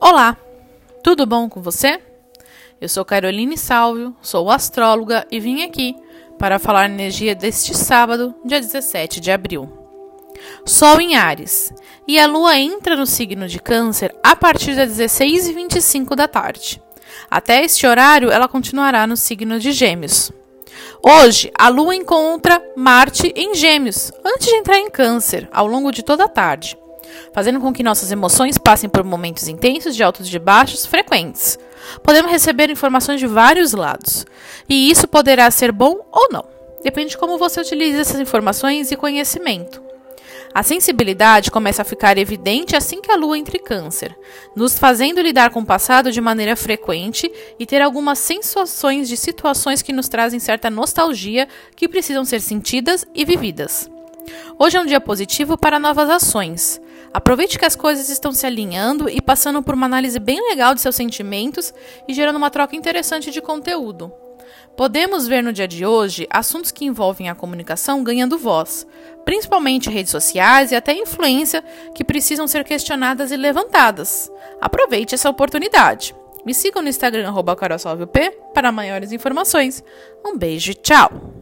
Olá! Tudo bom com você? Eu sou Caroline Salvio, sou astróloga e vim aqui para falar energia deste sábado, dia 17 de abril. Sol em Ares e a Lua entra no signo de Câncer a partir das 16h25 da tarde. Até este horário, ela continuará no signo de Gêmeos. Hoje, a Lua encontra Marte em Gêmeos, antes de entrar em Câncer, ao longo de toda a tarde, fazendo com que nossas emoções passem por momentos intensos de altos e baixos frequentes. Podemos receber informações de vários lados, e isso poderá ser bom ou não. Depende de como você utiliza essas informações e conhecimento. A sensibilidade começa a ficar evidente assim que a lua entra em câncer, nos fazendo lidar com o passado de maneira frequente e ter algumas sensações de situações que nos trazem certa nostalgia que precisam ser sentidas e vividas. Hoje é um dia positivo para novas ações. Aproveite que as coisas estão se alinhando e passando por uma análise bem legal de seus sentimentos e gerando uma troca interessante de conteúdo. Podemos ver no dia de hoje assuntos que envolvem a comunicação ganhando voz, principalmente redes sociais e até influência que precisam ser questionadas e levantadas. Aproveite essa oportunidade. Me sigam no Instagram, arroba para maiores informações. Um beijo e tchau!